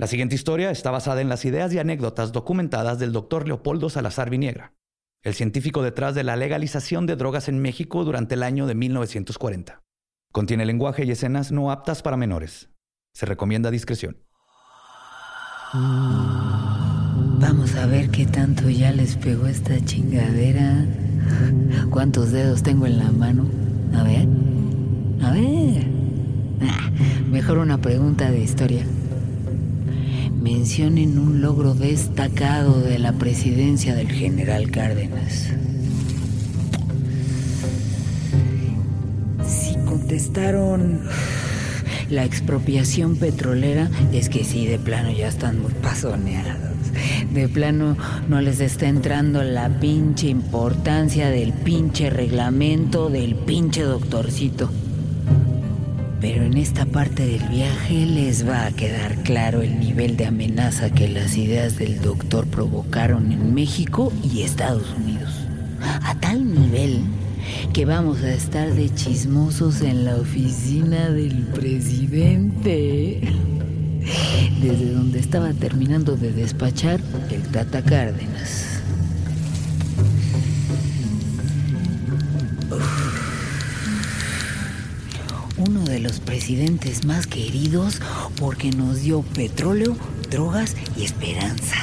La siguiente historia está basada en las ideas y anécdotas documentadas del doctor Leopoldo Salazar Viniegra, el científico detrás de la legalización de drogas en México durante el año de 1940. Contiene lenguaje y escenas no aptas para menores. Se recomienda discreción. Vamos a ver qué tanto ya les pegó esta chingadera. ¿Cuántos dedos tengo en la mano? A ver. A ver. Ah, mejor una pregunta de historia mencionen un logro destacado de la presidencia del general Cárdenas. Si contestaron la expropiación petrolera, es que sí, de plano ya están muy pasoneados. De plano no les está entrando la pinche importancia del pinche reglamento del pinche doctorcito. Pero en esta parte del viaje les va a quedar claro el nivel de amenaza que las ideas del doctor provocaron en México y Estados Unidos. A tal nivel que vamos a estar de chismosos en la oficina del presidente. Desde donde estaba terminando de despachar el Tata Cárdenas. De los presidentes más queridos porque nos dio petróleo, drogas y esperanza.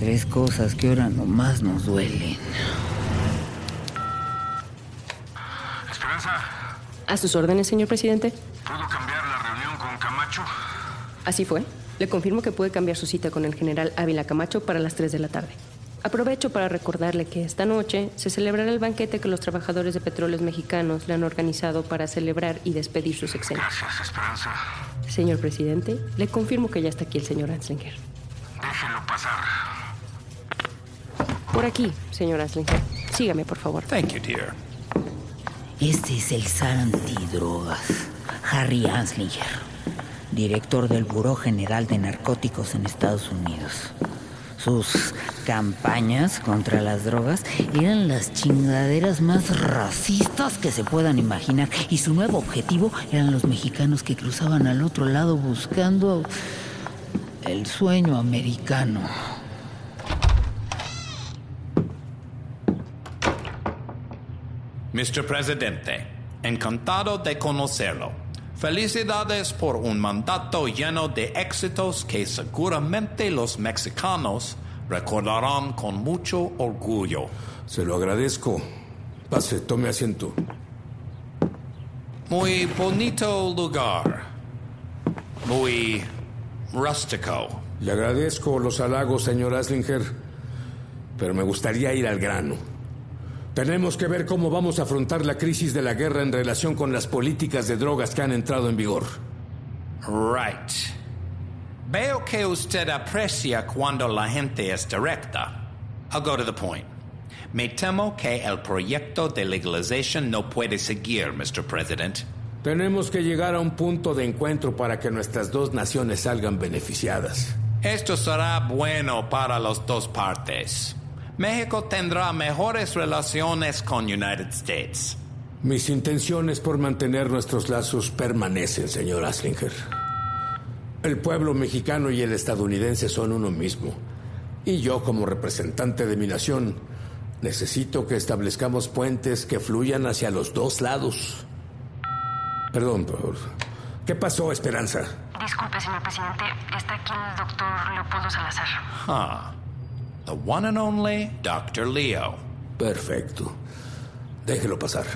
Tres cosas que ahora nomás nos duelen. Esperanza. A sus órdenes, señor presidente. ¿Puedo cambiar la reunión con Camacho? Así fue. Le confirmo que puede cambiar su cita con el general Ávila Camacho para las 3 de la tarde. Aprovecho para recordarle que esta noche se celebrará el banquete que los trabajadores de petróleos mexicanos le han organizado para celebrar y despedir sus sexenio. Gracias, Esperanza. Señor presidente, le confirmo que ya está aquí el señor Anslinger. Déjelo pasar. Por aquí, señor Anslinger. Sígame, por favor. Thank you, dear. Este es el zar antidrogas, Harry Anslinger, director del Buró General de Narcóticos en Estados Unidos. Sus campañas contra las drogas eran las chingaderas más racistas que se puedan imaginar. Y su nuevo objetivo eran los mexicanos que cruzaban al otro lado buscando el sueño americano. Mr. Presidente, encantado de conocerlo. Felicidades por un mandato lleno de éxitos que seguramente los mexicanos recordarán con mucho orgullo. Se lo agradezco. Pase, tome asiento. Muy bonito lugar. Muy rústico. Le agradezco los halagos, señor Aslinger, pero me gustaría ir al grano. Tenemos que ver cómo vamos a afrontar la crisis de la guerra en relación con las políticas de drogas que han entrado en vigor. Right. Veo que usted aprecia cuando la gente es directa. I'll go to the point. Me temo que el proyecto de legalización no puede seguir, Mr. President. Tenemos que llegar a un punto de encuentro para que nuestras dos naciones salgan beneficiadas. Esto será bueno para las dos partes. México tendrá mejores relaciones con United States. Mis intenciones por mantener nuestros lazos permanecen, señor Aslinger. El pueblo mexicano y el estadounidense son uno mismo. Y yo, como representante de mi nación, necesito que establezcamos puentes que fluyan hacia los dos lados. Perdón, por... ¿Qué pasó, Esperanza? Disculpe, señor presidente. Está aquí el doctor Leopoldo Salazar. Ah, the one and only Dr. Leo. Perfecto. Déjelo pasar.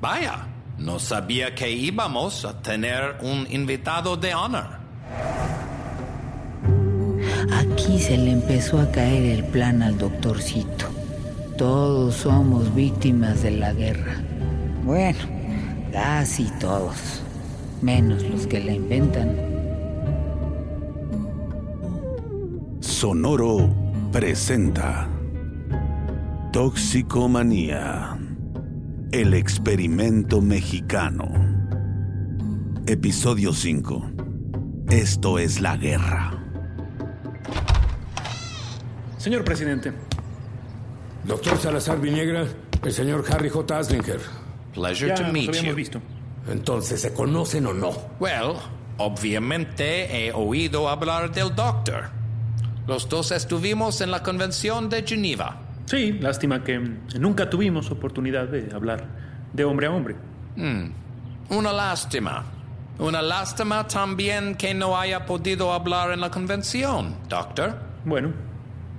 Vaya, no sabía que íbamos a tener un invitado de honor. Aquí se le empezó a caer el plan al doctorcito. Todos somos víctimas de la guerra. Bueno, casi todos. Menos los que la inventan. Sonoro presenta Toxicomanía. El experimento mexicano. Episodio 5. Esto es la guerra. Señor presidente. Doctor Salazar Viniegra, el señor Harry J. Aslinger. Pleasure Ya to nos meet habíamos you. visto. Entonces, ¿se conocen o no? Well, Obviamente he oído hablar del doctor. Los dos estuvimos en la convención de Geneva. Sí, lástima que nunca tuvimos oportunidad de hablar de hombre a hombre. Hmm. Una lástima. Una lástima también que no haya podido hablar en la convención, doctor. Bueno,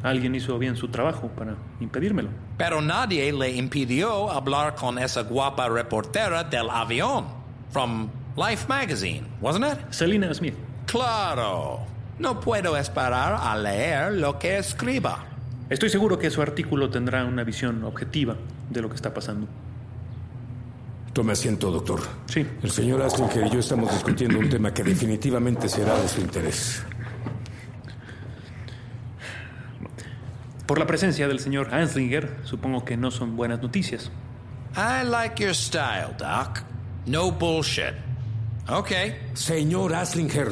alguien hizo bien su trabajo para impedírmelo. Pero nadie le impidió hablar con esa guapa reportera del avión. From Life Magazine, wasn't it? Selina Smith. Claro. No puedo esperar a leer lo que escriba. Estoy seguro que su artículo tendrá una visión objetiva de lo que está pasando. Tome asiento, doctor. Sí. El señor Aslinger y yo estamos discutiendo un tema que definitivamente será de su interés. Por la presencia del señor Anslinger, supongo que no son buenas noticias. I like your style, Doc. No bullshit. Ok. Señor Aslinger,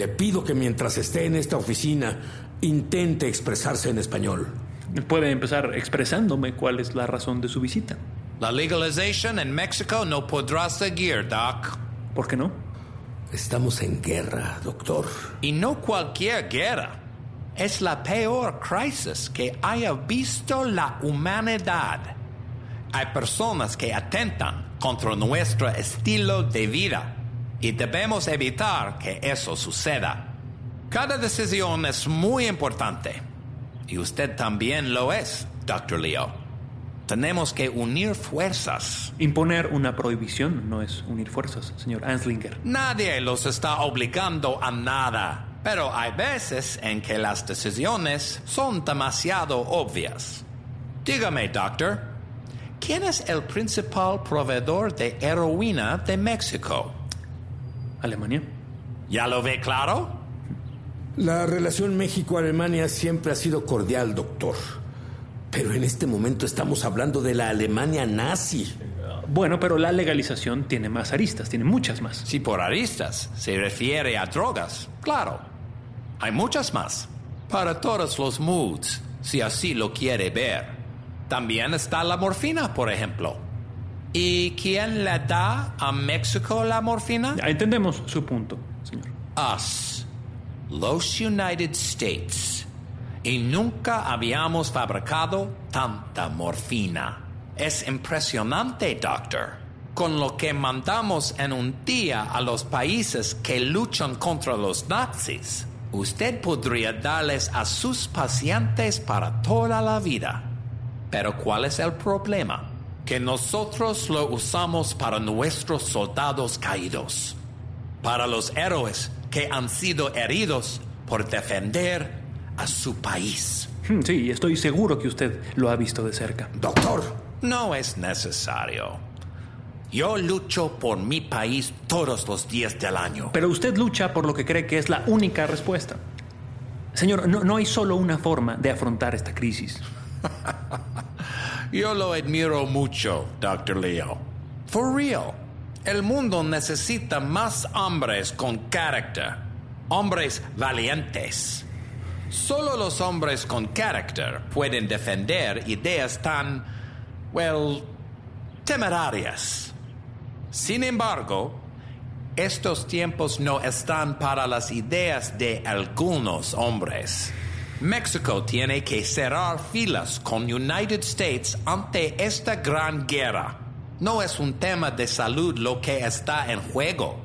le pido que mientras esté en esta oficina intente expresarse en español. Puede empezar expresándome cuál es la razón de su visita. La legalización en México no podrá seguir, Doc. ¿Por qué no? Estamos en guerra, doctor. Y no cualquier guerra. Es la peor crisis que haya visto la humanidad. Hay personas que atentan contra nuestro estilo de vida y debemos evitar que eso suceda. Cada decisión es muy importante y usted también lo es, Dr. Leo. Tenemos que unir fuerzas. Imponer una prohibición no es unir fuerzas, señor Anslinger. Nadie los está obligando a nada, pero hay veces en que las decisiones son demasiado obvias. Dígame, doctor, ¿quién es el principal proveedor de heroína de México? Alemania. ¿Ya lo ve claro? La relación México-Alemania siempre ha sido cordial, doctor. Pero en este momento estamos hablando de la Alemania nazi. Bueno, pero la legalización tiene más aristas, tiene muchas más. Si por aristas se refiere a drogas, claro. Hay muchas más. Para todos los moods, si así lo quiere ver. También está la morfina, por ejemplo. ¿Y quién le da a México la morfina? Ya entendemos su punto, señor. Us. Los United States y nunca habíamos fabricado tanta morfina. Es impresionante, doctor. Con lo que mandamos en un día a los países que luchan contra los nazis, usted podría darles a sus pacientes para toda la vida. Pero ¿cuál es el problema? Que nosotros lo usamos para nuestros soldados caídos, para los héroes que han sido heridos por defender a su país. Hmm, sí, estoy seguro que usted lo ha visto de cerca. Doctor. No es necesario. Yo lucho por mi país todos los días del año. Pero usted lucha por lo que cree que es la única respuesta. Señor, no, no hay solo una forma de afrontar esta crisis. Yo lo admiro mucho, Dr. Leo. For real. El mundo necesita más hombres con carácter. Hombres valientes. Solo los hombres con carácter pueden defender ideas tan, well, temerarias. Sin embargo, estos tiempos no están para las ideas de algunos hombres. México tiene que cerrar filas con United States ante esta gran guerra. No es un tema de salud lo que está en juego.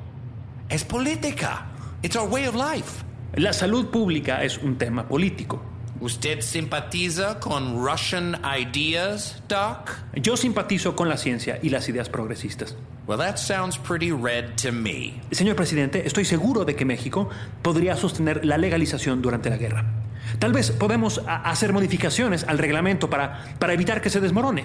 Es política. It's our way of life. La salud pública es un tema político. ¿Usted simpatiza con Russian ideas, Doc? Yo simpatizo con la ciencia y las ideas progresistas. Well, that sounds pretty red to me. Señor presidente, estoy seguro de que México podría sostener la legalización durante la guerra. Tal vez podemos hacer modificaciones al reglamento para, para evitar que se desmorone.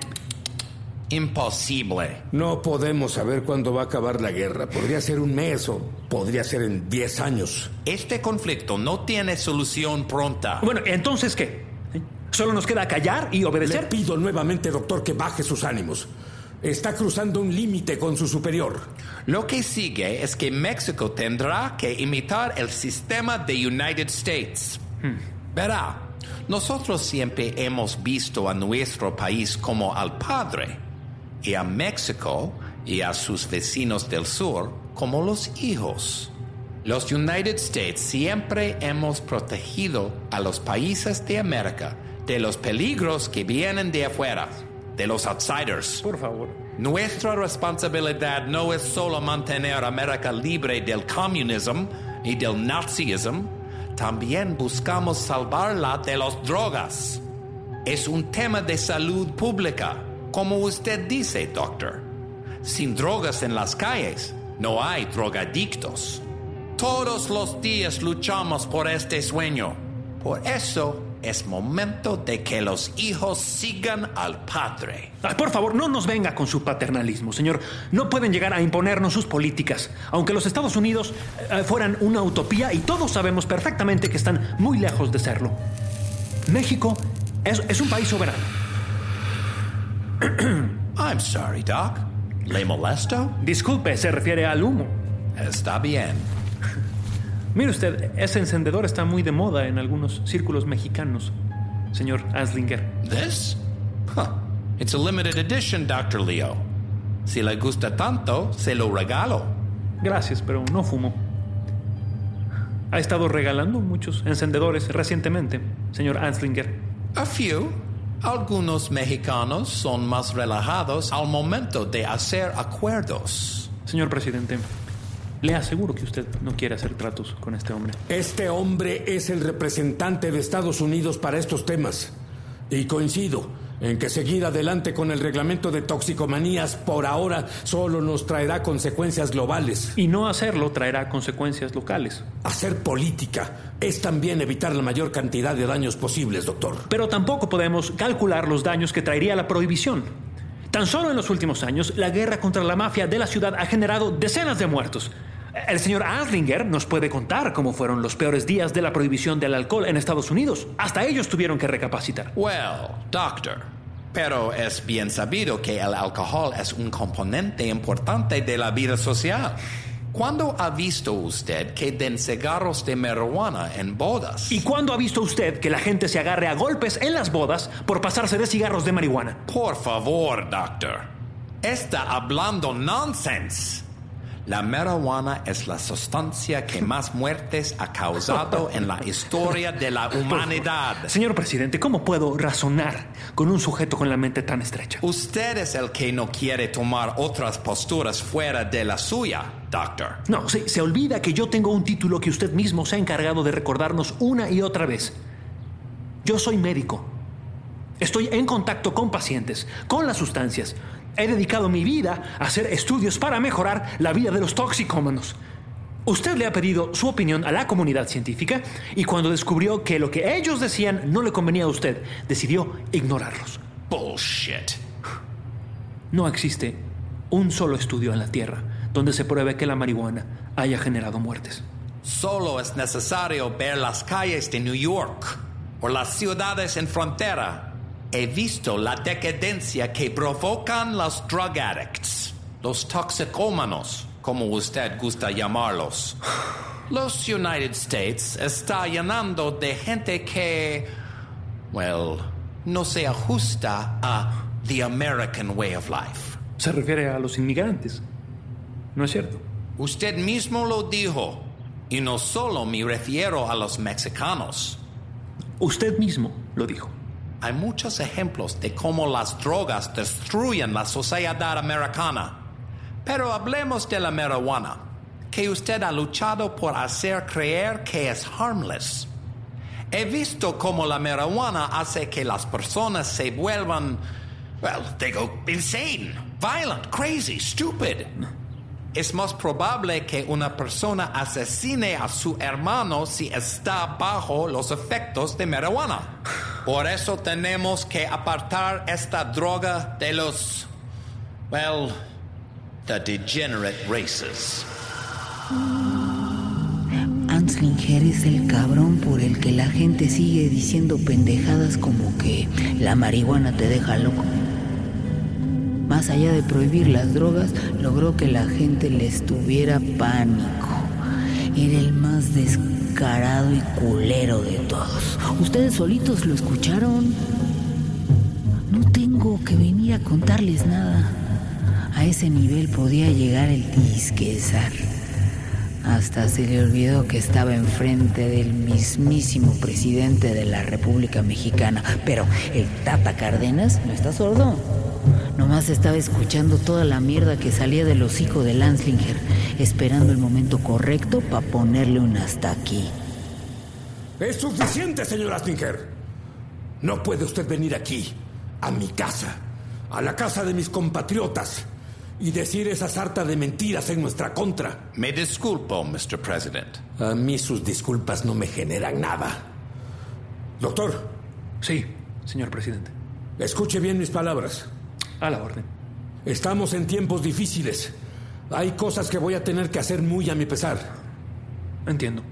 Imposible. No podemos saber cuándo va a acabar la guerra. Podría ser un mes o podría ser en 10 años. Este conflicto no tiene solución pronta. Bueno, entonces ¿qué? ¿Solo nos queda callar y obedecer? Le pido nuevamente, doctor, que baje sus ánimos. Está cruzando un límite con su superior. Lo que sigue es que México tendrá que imitar el sistema de United States. Hmm. Verá, nosotros siempre hemos visto a nuestro país como al padre y a México y a sus vecinos del sur como los hijos. Los United States siempre hemos protegido a los países de América de los peligros que vienen de afuera, de los outsiders. Por favor. Nuestra responsabilidad no es solo mantener América libre del comunismo y del nazismo, también buscamos salvarla de las drogas. Es un tema de salud pública, como usted dice, doctor. Sin drogas en las calles, no hay drogadictos. Todos los días luchamos por este sueño. Por eso es momento de que los hijos sigan al padre. Ay, por favor, no nos venga con su paternalismo, señor. No pueden llegar a imponernos sus políticas, aunque los Estados Unidos eh, fueran una utopía y todos sabemos perfectamente que están muy lejos de serlo. México es, es un país soberano. I'm sorry, Doc. ¿Le molesto? Disculpe, se refiere al humo. Está bien. Mire usted, ese encendedor está muy de moda en algunos círculos mexicanos, señor Anslinger. This? Huh. It's a limited edition, Dr. Leo. Si le gusta tanto, se lo regalo. Gracias, pero no fumo. Ha estado regalando muchos encendedores recientemente, señor Anslinger. A few. Algunos mexicanos son más relajados al momento de hacer acuerdos. Señor presidente, le aseguro que usted no quiere hacer tratos con este hombre. Este hombre es el representante de Estados Unidos para estos temas. Y coincido en que seguir adelante con el reglamento de toxicomanías por ahora solo nos traerá consecuencias globales. Y no hacerlo traerá consecuencias locales. Hacer política es también evitar la mayor cantidad de daños posibles, doctor. Pero tampoco podemos calcular los daños que traería la prohibición. Tan solo en los últimos años, la guerra contra la mafia de la ciudad ha generado decenas de muertos. El señor Anslinger nos puede contar cómo fueron los peores días de la prohibición del alcohol en Estados Unidos. Hasta ellos tuvieron que recapacitar. Well, doctor, pero es bien sabido que el alcohol es un componente importante de la vida social. ¿Cuándo ha visto usted que den cigarros de marihuana en bodas? ¿Y cuándo ha visto usted que la gente se agarre a golpes en las bodas por pasarse de cigarros de marihuana? Por favor, doctor. Está hablando nonsense. La marihuana es la sustancia que más muertes ha causado en la historia de la humanidad. Señor presidente, ¿cómo puedo razonar con un sujeto con la mente tan estrecha? Usted es el que no quiere tomar otras posturas fuera de la suya, doctor. No, se, se olvida que yo tengo un título que usted mismo se ha encargado de recordarnos una y otra vez. Yo soy médico. Estoy en contacto con pacientes, con las sustancias. He dedicado mi vida a hacer estudios para mejorar la vida de los toxicómanos. Usted le ha pedido su opinión a la comunidad científica y cuando descubrió que lo que ellos decían no le convenía a usted, decidió ignorarlos. Bullshit. No existe un solo estudio en la Tierra donde se pruebe que la marihuana haya generado muertes. Solo es necesario ver las calles de New York o las ciudades en frontera he visto la decadencia que provocan los drug addicts, los toxicómanos, como usted gusta llamarlos. Los United States está llenando de gente que, well, no se ajusta a the American way of life. Se refiere a los inmigrantes. ¿No es cierto? Usted mismo lo dijo. Y no solo me refiero a los mexicanos. Usted mismo lo dijo. Hay muchos ejemplos de cómo las drogas destruyen la sociedad americana. Pero hablemos de la marihuana, que usted ha luchado por hacer creer que es harmless. He visto cómo la marihuana hace que las personas se vuelvan, well, they go insane, violent, crazy, stupid. Es más probable que una persona asesine a su hermano si está bajo los efectos de marihuana. Por eso tenemos que apartar esta droga de los, well, the degenerate races. Anslinger es el cabrón por el que la gente sigue diciendo pendejadas como que la marihuana te deja loco. Más allá de prohibir las drogas, logró que la gente les tuviera pánico. Era el más descarado y culero de todos. ¿Ustedes solitos lo escucharon? No tengo que venir a contarles nada. A ese nivel podía llegar el disquezar. Hasta se le olvidó que estaba enfrente del mismísimo presidente de la República Mexicana. Pero el Tata Cárdenas no está sordo. Nomás estaba escuchando toda la mierda que salía del hocico de Lanslinger, esperando el momento correcto para ponerle un hasta aquí. Es suficiente, señor Astinger. No puede usted venir aquí, a mi casa, a la casa de mis compatriotas, y decir esa sarta de mentiras en nuestra contra. Me disculpo, Mr. President. A mí sus disculpas no me generan nada. Doctor. Sí, señor presidente. Escuche bien mis palabras. A la orden. Estamos en tiempos difíciles. Hay cosas que voy a tener que hacer muy a mi pesar. Entiendo.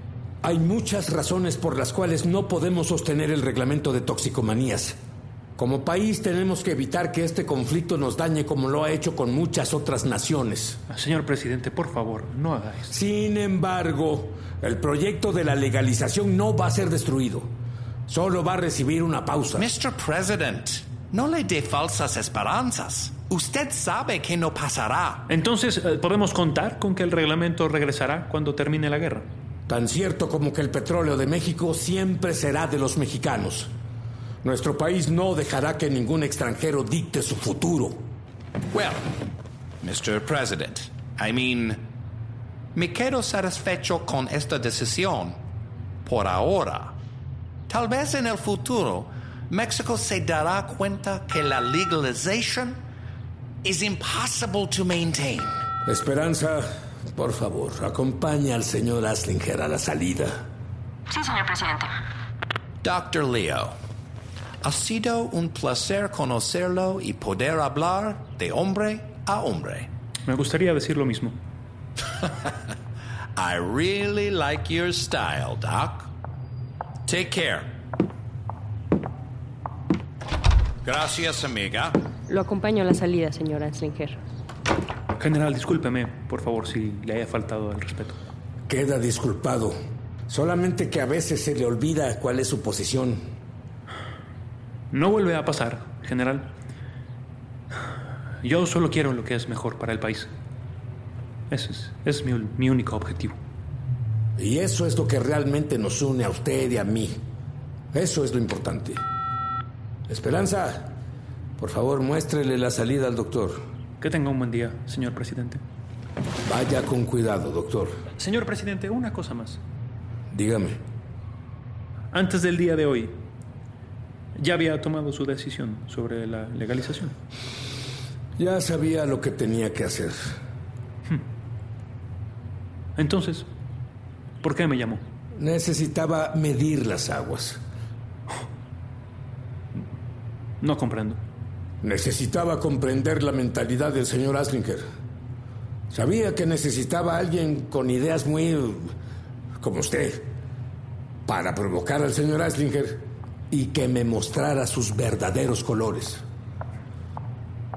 Hay muchas razones por las cuales no podemos sostener el reglamento de toxicomanías. Como país tenemos que evitar que este conflicto nos dañe como lo ha hecho con muchas otras naciones. Señor presidente, por favor, no haga esto. Sin embargo, el proyecto de la legalización no va a ser destruido. Solo va a recibir una pausa. Mr. President, no le dé falsas esperanzas. Usted sabe que no pasará. Entonces, eh, ¿podemos contar con que el reglamento regresará cuando termine la guerra? Tan cierto como que el petróleo de México siempre será de los mexicanos. Nuestro país no dejará que ningún extranjero dicte su futuro. Well, Mr. President, I mean, me quedo satisfecho con esta decisión por ahora. Tal vez en el futuro México se dará cuenta que la legalization is impossible to maintain. Esperanza, por favor, acompaña al señor Aslinger a la salida. Sí, señor presidente. Dr. Leo, ha sido un placer conocerlo y poder hablar de hombre a hombre. Me gustaría decir lo mismo. I really like your style, Doc. Take care. Gracias, amiga. Lo acompaño a la salida, señor Anslinger. General, discúlpeme, por favor, si le haya faltado el respeto. Queda disculpado. Solamente que a veces se le olvida cuál es su posición. No vuelve a pasar, general. Yo solo quiero lo que es mejor para el país. Ese es, es mi, mi único objetivo. Y eso es lo que realmente nos une a usted y a mí. Eso es lo importante. Esperanza, por favor, muéstrele la salida al doctor. Que tenga un buen día, señor presidente. Vaya con cuidado, doctor. Señor presidente, una cosa más. Dígame. Antes del día de hoy, ¿ya había tomado su decisión sobre la legalización? Ya sabía lo que tenía que hacer. Entonces, ¿por qué me llamó? Necesitaba medir las aguas. No comprendo. Necesitaba comprender la mentalidad del señor Aslinger. Sabía que necesitaba a alguien con ideas muy... como usted, para provocar al señor Aslinger y que me mostrara sus verdaderos colores.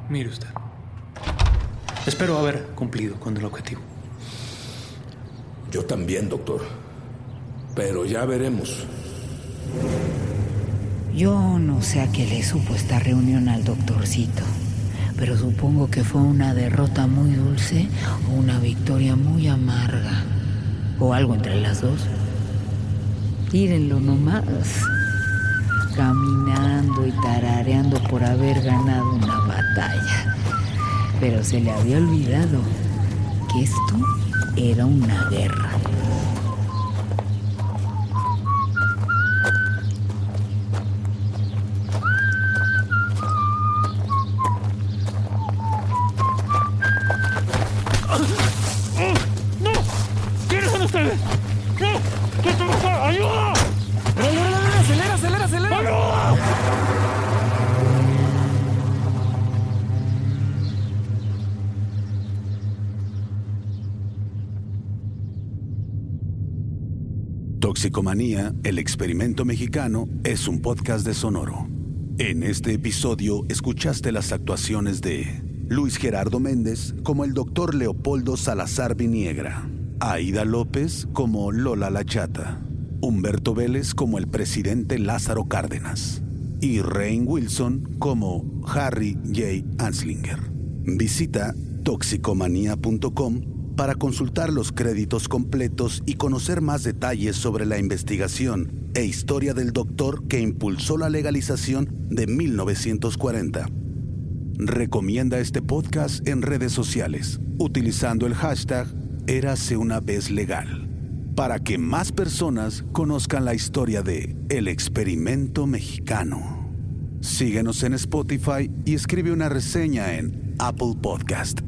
Mire usted. Espero haber cumplido con el objetivo. Yo también, doctor. Pero ya veremos. Yo no sé a qué le supo esta reunión al doctorcito, pero supongo que fue una derrota muy dulce o una victoria muy amarga. O algo entre las dos. Tírenlo nomás. Caminando y tarareando por haber ganado una batalla. Pero se le había olvidado que esto era una guerra. Toxicomanía, el experimento mexicano, es un podcast de Sonoro. En este episodio escuchaste las actuaciones de Luis Gerardo Méndez como el doctor Leopoldo Salazar Viniegra, Aida López como Lola La Chata, Humberto Vélez como el presidente Lázaro Cárdenas y Rain Wilson como Harry J. Anslinger. Visita toxicomanía.com para consultar los créditos completos y conocer más detalles sobre la investigación e historia del doctor que impulsó la legalización de 1940. Recomienda este podcast en redes sociales utilizando el hashtag Érase una vez legal para que más personas conozcan la historia de El experimento mexicano. Síguenos en Spotify y escribe una reseña en Apple Podcast.